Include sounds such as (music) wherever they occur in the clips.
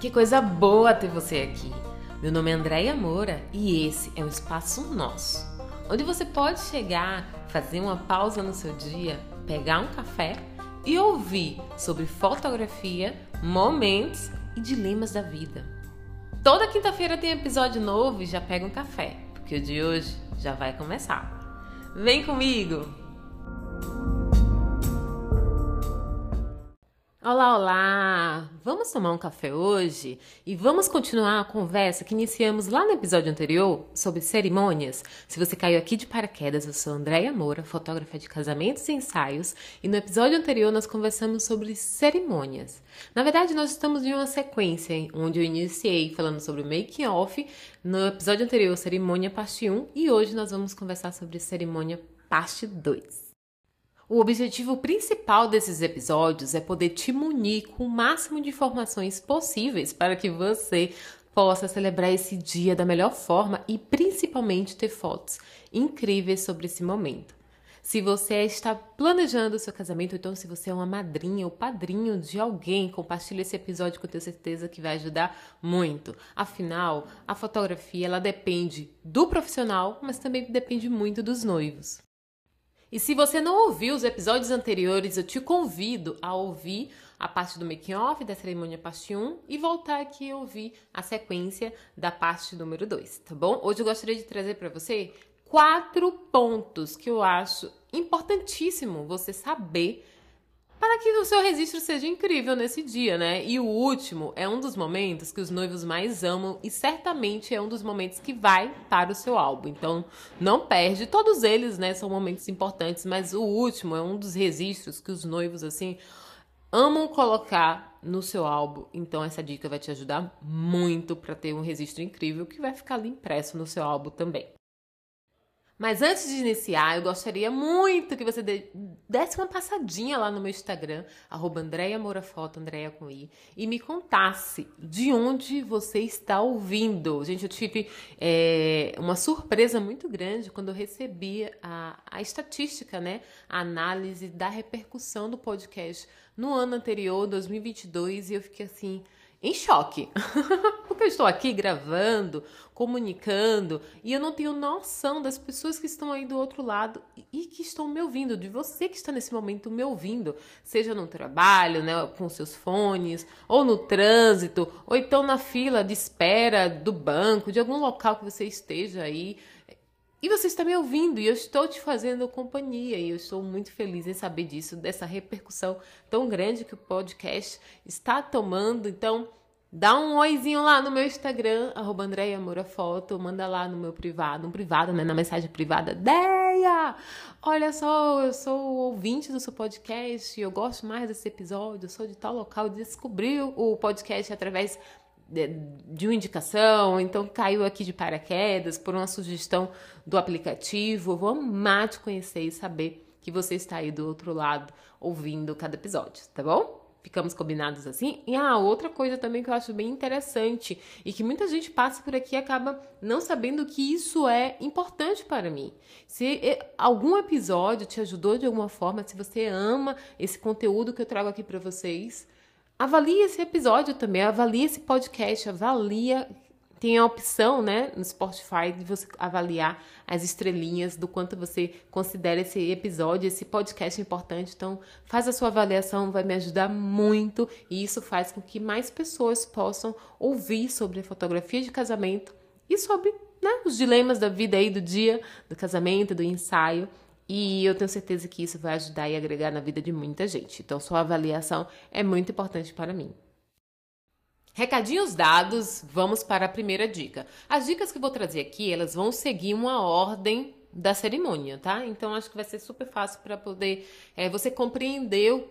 Que coisa boa ter você aqui. Meu nome é Andréia Moura e esse é o Espaço Nosso, onde você pode chegar, fazer uma pausa no seu dia, pegar um café e ouvir sobre fotografia, momentos e dilemas da vida. Toda quinta-feira tem episódio novo e já pega um café, porque o de hoje já vai começar. Vem comigo! Olá, olá! Vamos tomar um café hoje e vamos continuar a conversa que iniciamos lá no episódio anterior sobre cerimônias. Se você caiu aqui de paraquedas, eu sou Andréia Moura, fotógrafa de casamentos e ensaios, e no episódio anterior nós conversamos sobre cerimônias. Na verdade, nós estamos em uma sequência onde eu iniciei falando sobre o making off, no episódio anterior, cerimônia parte 1, e hoje nós vamos conversar sobre cerimônia parte 2. O objetivo principal desses episódios é poder te munir com o máximo de informações possíveis para que você possa celebrar esse dia da melhor forma e principalmente ter fotos incríveis sobre esse momento. Se você está planejando o seu casamento, então se você é uma madrinha ou padrinho de alguém, compartilhe esse episódio que eu tenho certeza que vai ajudar muito. Afinal, a fotografia ela depende do profissional, mas também depende muito dos noivos. E se você não ouviu os episódios anteriores, eu te convido a ouvir a parte do making off da cerimônia parte 1 e voltar aqui e ouvir a sequência da parte número 2, tá bom? Hoje eu gostaria de trazer para você quatro pontos que eu acho importantíssimo você saber para que o seu registro seja incrível nesse dia, né? E o último é um dos momentos que os noivos mais amam e certamente é um dos momentos que vai para o seu álbum. Então, não perde. Todos eles, né, são momentos importantes, mas o último é um dos registros que os noivos assim amam colocar no seu álbum. Então, essa dica vai te ajudar muito para ter um registro incrível que vai ficar ali impresso no seu álbum também. Mas antes de iniciar, eu gostaria muito que você desse uma passadinha lá no meu Instagram, arroba com I, e me contasse de onde você está ouvindo. Gente, eu tive é, uma surpresa muito grande quando eu recebi a, a estatística, né? A análise da repercussão do podcast no ano anterior, 2022, e eu fiquei assim em choque. (laughs) Porque eu estou aqui gravando, comunicando e eu não tenho noção das pessoas que estão aí do outro lado e que estão me ouvindo, de você que está nesse momento me ouvindo, seja no trabalho, né, com seus fones, ou no trânsito, ou então na fila de espera do banco, de algum local que você esteja aí. E você está me ouvindo e eu estou te fazendo companhia e eu estou muito feliz em saber disso, dessa repercussão tão grande que o podcast está tomando. Então, dá um oizinho lá no meu Instagram, arroba Foto, manda lá no meu privado, no privado, né, na mensagem privada, Deia! Olha só, eu sou ouvinte do seu podcast, eu gosto mais desse episódio, eu sou de tal local, descobri o podcast através de uma indicação, então caiu aqui de paraquedas por uma sugestão do aplicativo. Eu vou amar te conhecer e saber que você está aí do outro lado ouvindo cada episódio, tá bom? Ficamos combinados assim? E a ah, outra coisa também que eu acho bem interessante e que muita gente passa por aqui e acaba não sabendo que isso é importante para mim. Se algum episódio te ajudou de alguma forma, se você ama esse conteúdo que eu trago aqui para vocês, avalie esse episódio também, avalie esse podcast, avalia. Tem a opção, né, no Spotify de você avaliar as estrelinhas do quanto você considera esse episódio, esse podcast importante. Então, faz a sua avaliação, vai me ajudar muito e isso faz com que mais pessoas possam ouvir sobre a fotografia de casamento e sobre né, os dilemas da vida aí do dia, do casamento, do ensaio. E eu tenho certeza que isso vai ajudar e agregar na vida de muita gente. Então, sua avaliação é muito importante para mim. Recadinhos dados, vamos para a primeira dica. As dicas que eu vou trazer aqui, elas vão seguir uma ordem da cerimônia, tá? Então, acho que vai ser super fácil para poder é, você compreender o,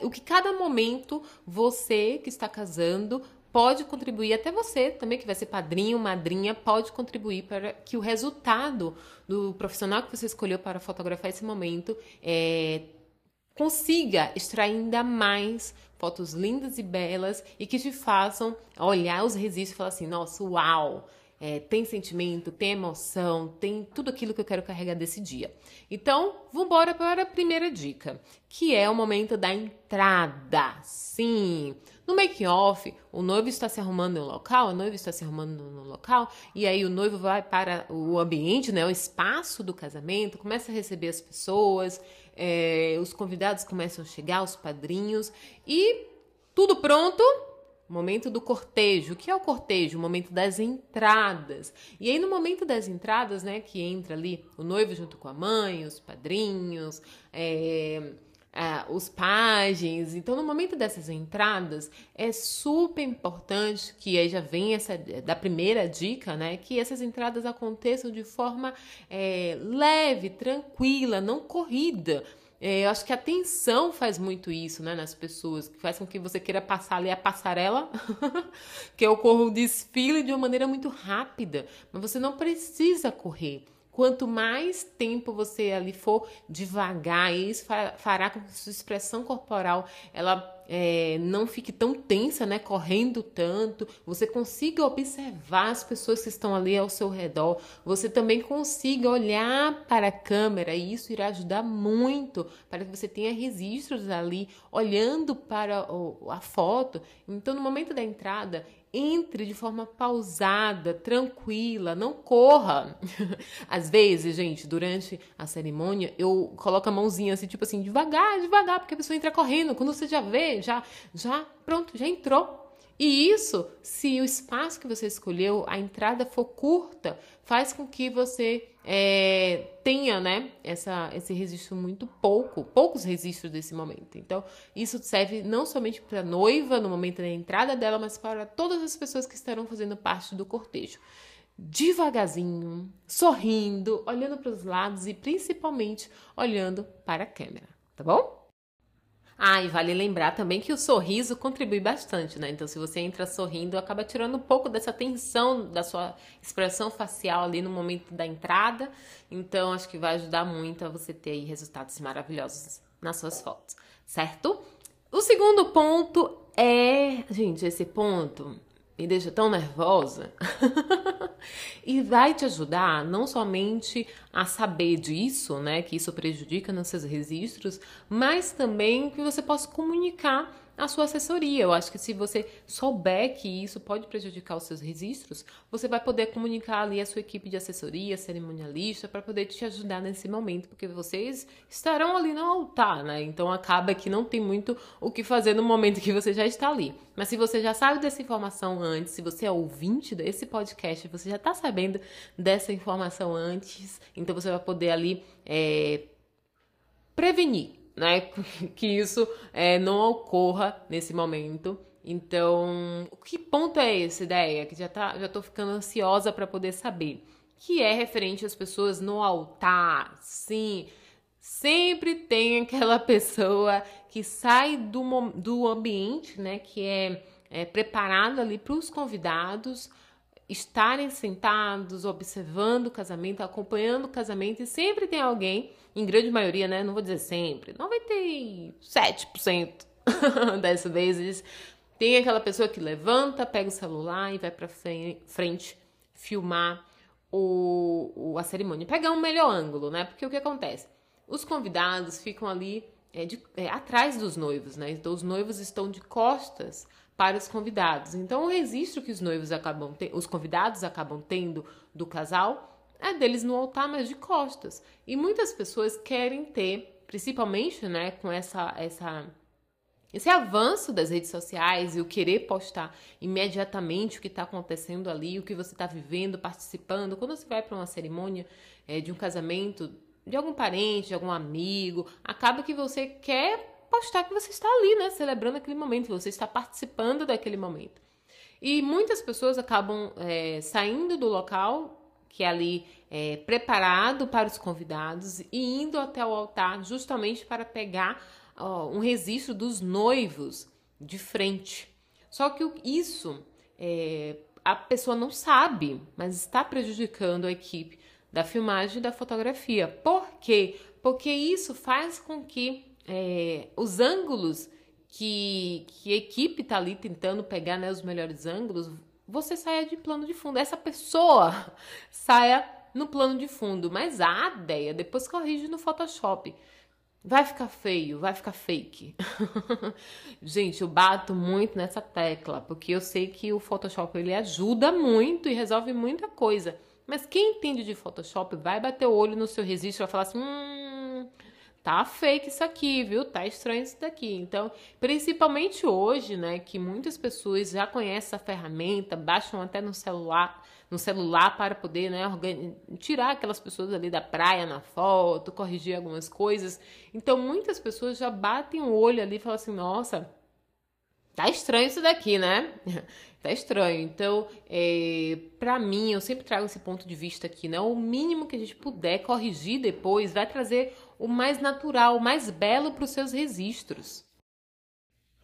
o que cada momento você que está casando pode contribuir, até você também, que vai ser padrinho, madrinha, pode contribuir para que o resultado do profissional que você escolheu para fotografar esse momento é, consiga extrair ainda mais fotos lindas e belas e que te façam olhar os registros e falar assim: nossa, uau! É, tem sentimento, tem emoção, tem tudo aquilo que eu quero carregar desse dia. Então, vamos embora para a primeira dica, que é o momento da entrada. Sim, No making off, o noivo está se arrumando no local, a noiva está se arrumando no local, e aí o noivo vai para o ambiente, né, o espaço do casamento, começa a receber as pessoas, é, os convidados começam a chegar, os padrinhos, e tudo pronto. Momento do cortejo. O que é o cortejo? O momento das entradas. E aí, no momento das entradas, né, que entra ali o noivo junto com a mãe, os padrinhos, é, os pajens. Então, no momento dessas entradas, é super importante que aí já vem essa da primeira dica, né? Que essas entradas aconteçam de forma é, leve, tranquila, não corrida. É, eu acho que a tensão faz muito isso, né, nas pessoas, que faz com que você queira passar ali a passarela, (laughs) que ocorra o desfile de uma maneira muito rápida, mas você não precisa correr. Quanto mais tempo você ali for devagar, isso fará com que sua expressão corporal ela é, não fique tão tensa, né, correndo tanto. Você consiga observar as pessoas que estão ali ao seu redor. Você também consiga olhar para a câmera e isso irá ajudar muito para que você tenha registros ali olhando para a foto. Então, no momento da entrada, entre de forma pausada, tranquila, não corra. (laughs) Às vezes, gente, durante a cerimônia, eu coloco a mãozinha assim, tipo assim, devagar, devagar, porque a pessoa entra correndo. Quando você já vê, já, já, pronto, já entrou. E isso, se o espaço que você escolheu, a entrada for curta, faz com que você é, tenha, né, essa, esse registro muito pouco, poucos registros desse momento. Então, isso serve não somente para a noiva no momento da entrada dela, mas para todas as pessoas que estarão fazendo parte do cortejo. Devagarzinho, sorrindo, olhando para os lados e principalmente olhando para a câmera, tá bom? Ah, e vale lembrar também que o sorriso contribui bastante, né? Então, se você entra sorrindo, acaba tirando um pouco dessa tensão da sua expressão facial ali no momento da entrada. Então, acho que vai ajudar muito a você ter aí resultados maravilhosos nas suas fotos, certo? O segundo ponto é, gente, esse ponto me deixa tão nervosa. (laughs) e vai te ajudar não somente a saber disso, né, que isso prejudica nos seus registros, mas também que você possa comunicar a sua assessoria. Eu acho que se você souber que isso pode prejudicar os seus registros, você vai poder comunicar ali a sua equipe de assessoria, cerimonialista, para poder te ajudar nesse momento, porque vocês estarão ali no altar, né? Então acaba que não tem muito o que fazer no momento que você já está ali. Mas se você já sabe dessa informação antes, se você é ouvinte desse podcast, você já está sabendo dessa informação antes, então você vai poder ali é, prevenir né, (laughs) que isso é, não ocorra nesse momento. Então, que ponto é esse, ideia? Que já tá, já tô ficando ansiosa para poder saber. Que é referente às pessoas no altar. Sim, sempre tem aquela (laughs) pessoa que sai do, do ambiente, né, que é, é preparado ali para os convidados estarem sentados, observando o casamento, acompanhando o casamento, e sempre tem alguém, em grande maioria, né? Não vou dizer sempre, 97% (laughs) das vezes, tem aquela pessoa que levanta, pega o celular e vai para frente filmar o, o, a cerimônia, pegar um melhor ângulo, né? Porque o que acontece? Os convidados ficam ali é, de, é, atrás dos noivos, né? Então os noivos estão de costas para os convidados. Então, o registro que os noivos acabam, te... os convidados acabam tendo do casal é deles no altar, mas de costas. E muitas pessoas querem ter, principalmente, né, com essa essa esse avanço das redes sociais e o querer postar imediatamente o que está acontecendo ali, o que você está vivendo, participando. Quando você vai para uma cerimônia é, de um casamento de algum parente, de algum amigo, acaba que você quer postar que você está ali, né? Celebrando aquele momento, você está participando daquele momento. E muitas pessoas acabam é, saindo do local que é ali é, preparado para os convidados e indo até o altar justamente para pegar ó, um registro dos noivos de frente. Só que isso é, a pessoa não sabe, mas está prejudicando a equipe da filmagem e da fotografia. Por quê? Porque isso faz com que é, os ângulos que, que a equipe está ali tentando pegar né, os melhores ângulos, você saia de plano de fundo. Essa pessoa (laughs) saia no plano de fundo. Mas a ideia, depois corrige no Photoshop. Vai ficar feio, vai ficar fake. (laughs) Gente, eu bato muito nessa tecla, porque eu sei que o Photoshop ele ajuda muito e resolve muita coisa. Mas quem entende de Photoshop vai bater o olho no seu registro e vai falar assim: hum, tá fake isso aqui, viu? Tá estranho isso daqui. Então, principalmente hoje, né, que muitas pessoas já conhecem essa ferramenta, baixam até no celular, no celular para poder, né, tirar aquelas pessoas ali da praia na foto, corrigir algumas coisas. Então, muitas pessoas já batem o olho ali e falam assim: "Nossa, tá estranho isso daqui, né? (laughs) tá estranho. Então, é, para mim, eu sempre trago esse ponto de vista aqui, né? O mínimo que a gente puder corrigir depois vai trazer o mais natural, o mais belo para os seus registros.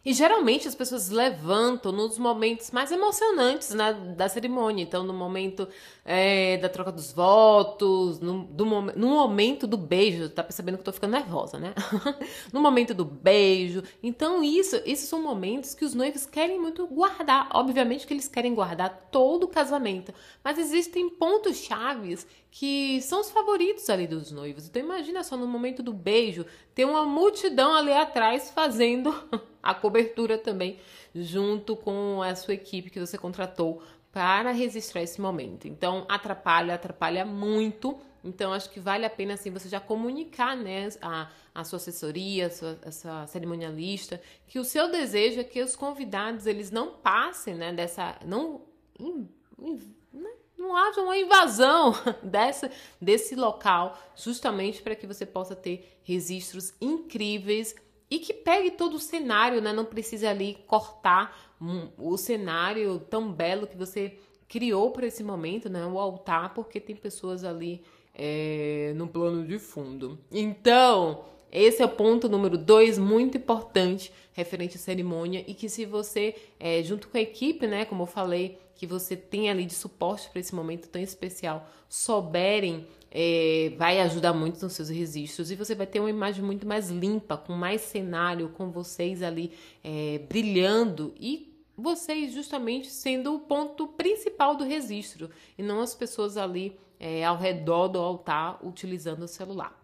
E geralmente as pessoas levantam nos momentos mais emocionantes né, da cerimônia. Então, no momento é, da troca dos votos, no, do, no momento do beijo, tá percebendo que eu tô ficando nervosa, né? (laughs) no momento do beijo. Então, isso, esses são momentos que os noivos querem muito guardar. Obviamente que eles querem guardar todo o casamento. Mas existem pontos chaves que são os favoritos ali dos noivos. Então, imagina só no momento do beijo, ter uma multidão ali atrás fazendo (laughs) a cobertura também, junto com a sua equipe que você contratou para registrar esse momento. Então, atrapalha, atrapalha muito. Então, acho que vale a pena, assim, você já comunicar, né, a, a sua assessoria, a sua, a sua cerimonialista, que o seu desejo é que os convidados, eles não passem, né, dessa, não, in, in, né, não haja uma invasão (laughs) dessa, desse local, justamente para que você possa ter registros incríveis e que pegue todo o cenário, né? Não precisa ali cortar o cenário tão belo que você criou para esse momento, né? O altar, porque tem pessoas ali é, no plano de fundo. Então, esse é o ponto número dois, muito importante, referente à cerimônia, e que se você, é, junto com a equipe, né, como eu falei, que você tem ali de suporte para esse momento tão especial, souberem é, vai ajudar muito nos seus registros e você vai ter uma imagem muito mais limpa, com mais cenário, com vocês ali é, brilhando e vocês justamente sendo o ponto principal do registro e não as pessoas ali é, ao redor do altar utilizando o celular.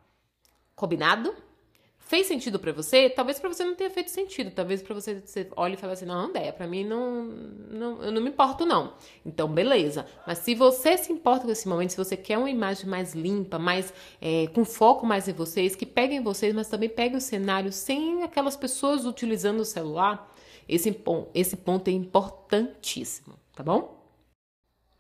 Combinado? Fez sentido para você? Talvez para você não tenha feito sentido. Talvez para você, você olhe e fale assim: não, Andréia, para mim não, não, eu não me importo, não. Então, beleza. Mas se você se importa com esse momento, se você quer uma imagem mais limpa, mais é, com foco mais em vocês, que peguem vocês, mas também peguem o cenário sem aquelas pessoas utilizando o celular, esse, esse ponto é importantíssimo, tá bom?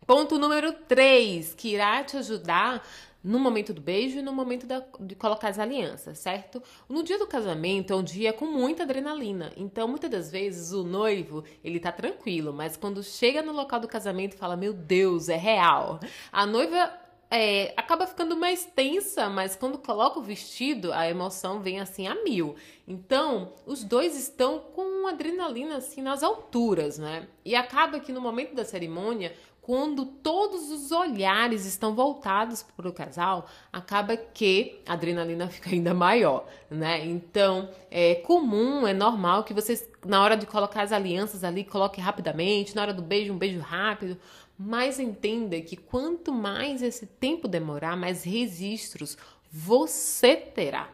Ponto número 3, que irá te ajudar no momento do beijo e no momento da, de colocar as alianças, certo? No dia do casamento é um dia com muita adrenalina, então muitas das vezes o noivo ele tá tranquilo, mas quando chega no local do casamento fala: Meu Deus, é real. A noiva é, acaba ficando mais tensa, mas quando coloca o vestido, a emoção vem assim a mil. Então, os dois estão com adrenalina assim nas alturas, né? E acaba que no momento da cerimônia, quando todos os olhares estão voltados para o casal, acaba que a adrenalina (laughs) fica ainda maior, né? Então, é comum, é normal que vocês, na hora de colocar as alianças ali, coloque rapidamente, na hora do beijo, um beijo rápido, mas entenda que quanto mais esse tempo demorar, mais registros você terá.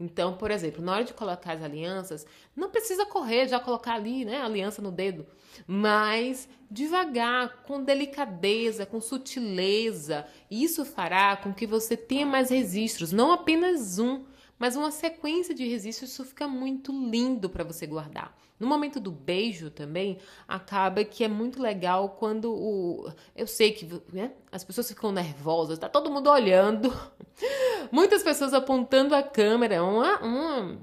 Então, por exemplo, na hora de colocar as alianças, não precisa correr, já colocar ali, né, a aliança no dedo, mas devagar, com delicadeza, com sutileza. Isso fará com que você tenha mais registros, não apenas um, mas uma sequência de registros. Isso fica muito lindo para você guardar. No momento do beijo também, acaba que é muito legal quando o. Eu sei que né, as pessoas ficam nervosas, tá todo mundo olhando, (laughs) muitas pessoas apontando a câmera, uma, uma,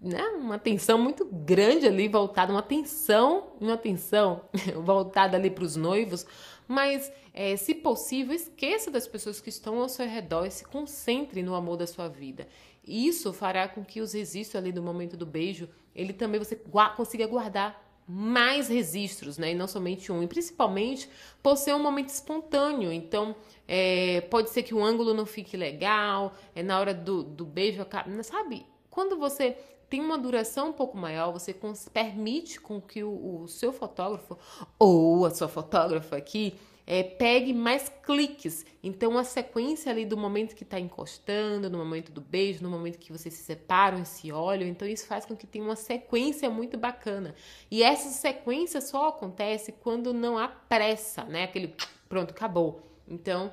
né, uma atenção muito grande ali voltada, uma atenção, uma atenção (laughs) voltada ali para os noivos. Mas, é, se possível, esqueça das pessoas que estão ao seu redor e se concentre no amor da sua vida. Isso fará com que os registros ali do momento do beijo, ele também você consiga guardar mais registros, né? E não somente um. E principalmente por ser um momento espontâneo. Então, é, pode ser que o ângulo não fique legal, é na hora do, do beijo, sabe? Quando você tem uma duração um pouco maior, você permite com que o, o seu fotógrafo ou a sua fotógrafa aqui é, pegue mais cliques. Então, a sequência ali do momento que está encostando, no momento do beijo, no momento que vocês se separam e se olham. Então, isso faz com que tenha uma sequência muito bacana. E essa sequência só acontece quando não há pressa, né? Aquele pronto, acabou. Então,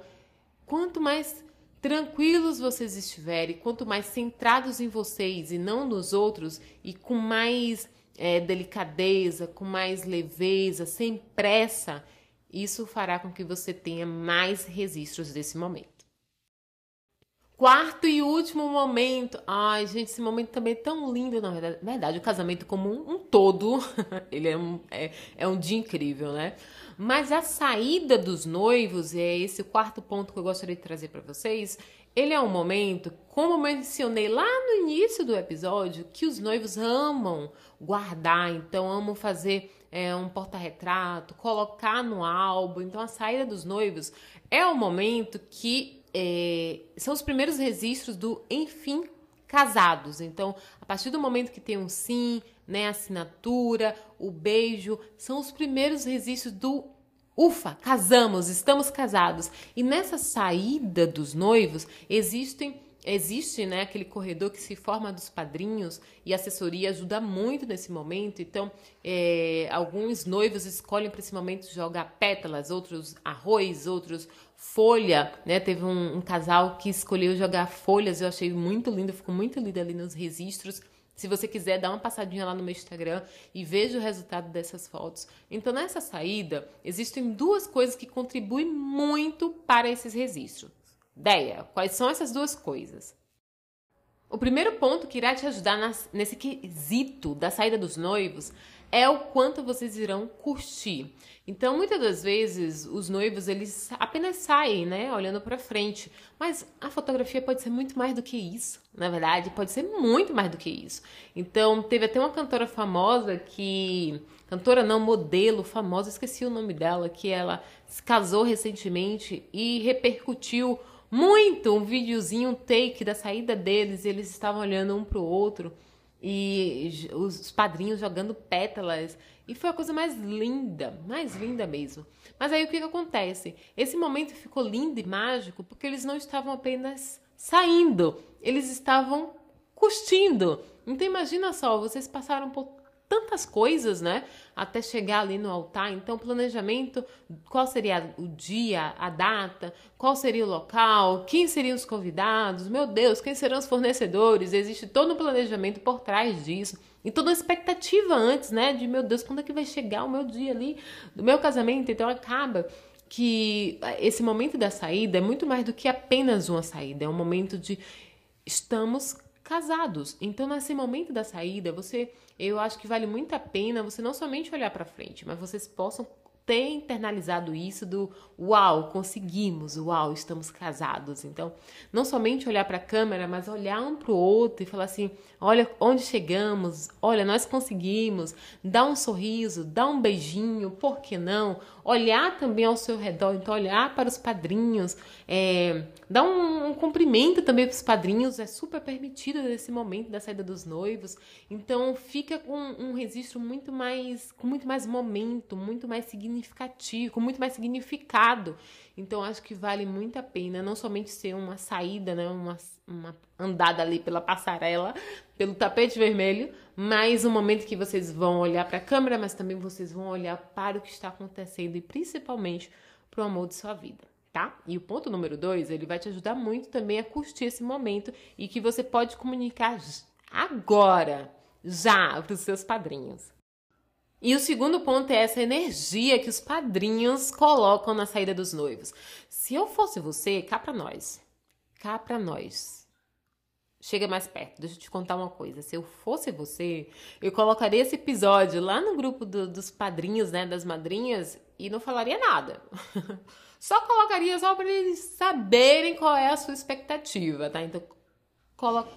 quanto mais tranquilos vocês estiverem, quanto mais centrados em vocês e não nos outros, e com mais é, delicadeza, com mais leveza, sem pressa, isso fará com que você tenha mais registros desse momento. Quarto e último momento. Ai, gente, esse momento também é tão lindo, na verdade. verdade o casamento como um, um todo, (laughs) ele é um, é, é um dia incrível, né? Mas a saída dos noivos, é esse quarto ponto que eu gostaria de trazer para vocês, ele é um momento, como mencionei lá no início do episódio, que os noivos amam guardar, então amam fazer é, um porta-retrato, colocar no álbum. Então a saída dos noivos é o momento que é, são os primeiros registros do enfim casados. Então, a partir do momento que tem um sim, né, assinatura, o beijo, são os primeiros registros do ufa, casamos, estamos casados. E nessa saída dos noivos existem existe né, aquele corredor que se forma dos padrinhos e a assessoria ajuda muito nesse momento. Então, é, alguns noivos escolhem para esse momento jogar pétalas, outros arroz, outros folha. Né? Teve um, um casal que escolheu jogar folhas, eu achei muito lindo, ficou muito lindo ali nos registros. Se você quiser, dá uma passadinha lá no meu Instagram e veja o resultado dessas fotos. Então, nessa saída, existem duas coisas que contribuem muito para esses registros. Ideia, quais são essas duas coisas? O primeiro ponto que irá te ajudar nas, nesse quesito da saída dos noivos é o quanto vocês irão curtir. Então, muitas das vezes, os noivos eles apenas saem, né, olhando para frente, mas a fotografia pode ser muito mais do que isso. Na verdade, pode ser muito mais do que isso. Então, teve até uma cantora famosa que cantora não modelo famosa, esqueci o nome dela, que ela se casou recentemente e repercutiu muito um videozinho, um take da saída deles, eles estavam olhando um pro outro e os padrinhos jogando pétalas. E foi a coisa mais linda, mais linda mesmo. Mas aí o que, que acontece? Esse momento ficou lindo e mágico porque eles não estavam apenas saindo, eles estavam curtindo. Então imagina só, vocês passaram por tantas coisas, né? Até chegar ali no altar. Então, planejamento: qual seria o dia, a data, qual seria o local, quem seriam os convidados, meu Deus, quem serão os fornecedores? Existe todo um planejamento por trás disso. E toda uma expectativa antes, né? De meu Deus, quando é que vai chegar o meu dia ali do meu casamento? Então acaba que esse momento da saída é muito mais do que apenas uma saída, é um momento de estamos casados. Então, nesse momento da saída, você, eu acho que vale muito a pena você não somente olhar para frente, mas vocês possam ter internalizado isso do uau, conseguimos, uau, estamos casados. Então, não somente olhar para a câmera, mas olhar um para o outro e falar assim: olha onde chegamos, olha, nós conseguimos, dá um sorriso, dá um beijinho, por que não? Olhar também ao seu redor, então olhar para os padrinhos, é, dar um, um cumprimento também para os padrinhos, é super permitido nesse momento da saída dos noivos. Então fica com um registro muito mais, com muito mais momento, muito mais significativo, com muito mais significado. Então acho que vale muito a pena não somente ser uma saída, né, uma, uma andada ali pela passarela, pelo tapete vermelho, mas um momento que vocês vão olhar para a câmera, mas também vocês vão olhar para o que está acontecendo e principalmente para o amor de sua vida. Tá? E o ponto número dois, ele vai te ajudar muito também a curtir esse momento e que você pode comunicar agora, já, para os seus padrinhos. E o segundo ponto é essa energia que os padrinhos colocam na saída dos noivos. Se eu fosse você, cá pra nós. Cá pra nós. Chega mais perto, deixa eu te contar uma coisa. Se eu fosse você, eu colocaria esse episódio lá no grupo do, dos padrinhos, né, das madrinhas, e não falaria nada. (laughs) só colocaria só para eles saberem qual é a sua expectativa, tá? Então,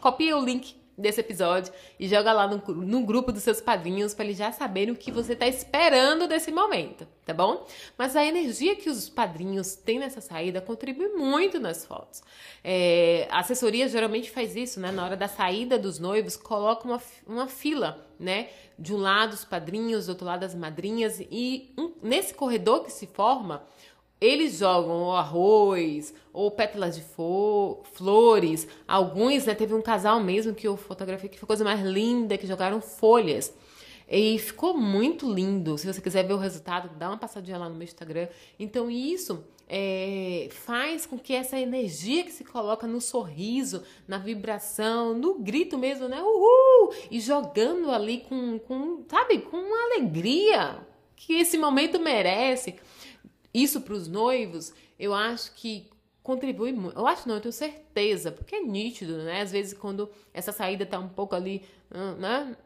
copia o link desse episódio e joga lá no, no grupo dos seus padrinhos para eles já saberem o que você está esperando desse momento, tá bom? Mas a energia que os padrinhos têm nessa saída contribui muito nas fotos. É, a assessoria geralmente faz isso, né? Na hora da saída dos noivos, coloca uma, uma fila, né? De um lado os padrinhos, do outro lado as madrinhas e um, nesse corredor que se forma eles jogam arroz ou pétalas de flores. Alguns, né, teve um casal mesmo que eu fotografei que foi a coisa mais linda, que jogaram folhas. E ficou muito lindo. Se você quiser ver o resultado, dá uma passadinha lá no meu Instagram. Então, isso é, faz com que essa energia que se coloca no sorriso, na vibração, no grito mesmo, né? Uhul! E jogando ali com, com sabe, com uma alegria que esse momento merece. Isso para os noivos, eu acho que contribui muito. Eu acho não, eu tenho certeza, porque é nítido, né? Às vezes quando essa saída tá um pouco ali, hum, né?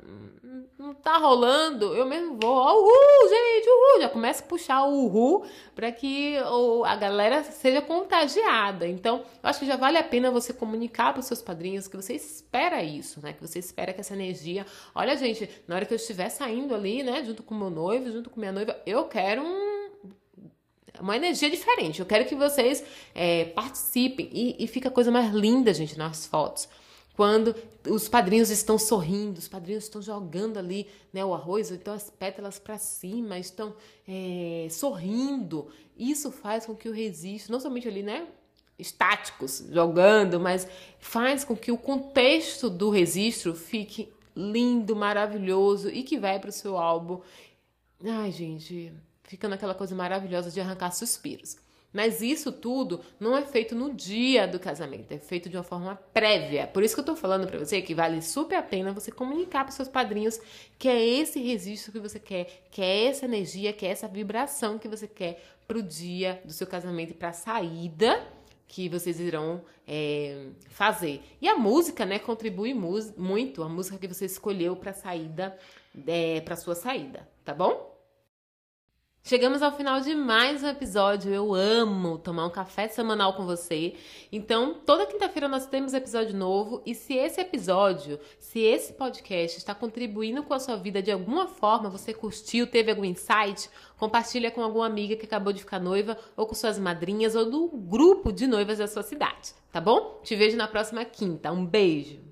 Não tá rolando, eu mesmo vou, oh, uhul, gente, uhul, já começo a puxar o uhul para que a galera seja contagiada. Então, eu acho que já vale a pena você comunicar para os seus padrinhos que você espera isso, né? Que você espera que essa energia, olha, gente, na hora que eu estiver saindo ali, né, junto com meu noivo, junto com minha noiva, eu quero um uma energia diferente. Eu quero que vocês é, participem e, e fica a coisa mais linda, gente, nas fotos. Quando os padrinhos estão sorrindo, os padrinhos estão jogando ali né, o arroz, então as pétalas para cima, estão é, sorrindo. Isso faz com que o registro, não somente ali, né, estáticos, jogando, mas faz com que o contexto do registro fique lindo, maravilhoso e que vai para o seu álbum. Ai, gente, fica naquela coisa maravilhosa de arrancar suspiros. Mas isso tudo não é feito no dia do casamento, é feito de uma forma prévia. Por isso que eu tô falando para você que vale super a pena você comunicar para seus padrinhos que é esse registro que você quer, que é essa energia, que é essa vibração que você quer pro dia do seu casamento e pra saída que vocês irão é, fazer. E a música, né, contribui muito, a música que você escolheu para saída, é, para sua saída, tá bom? Chegamos ao final de mais um episódio. Eu amo tomar um café semanal com você. Então, toda quinta-feira nós temos episódio novo. E se esse episódio, se esse podcast está contribuindo com a sua vida de alguma forma, você curtiu, teve algum insight, compartilha com alguma amiga que acabou de ficar noiva, ou com suas madrinhas, ou do grupo de noivas da sua cidade, tá bom? Te vejo na próxima quinta. Um beijo!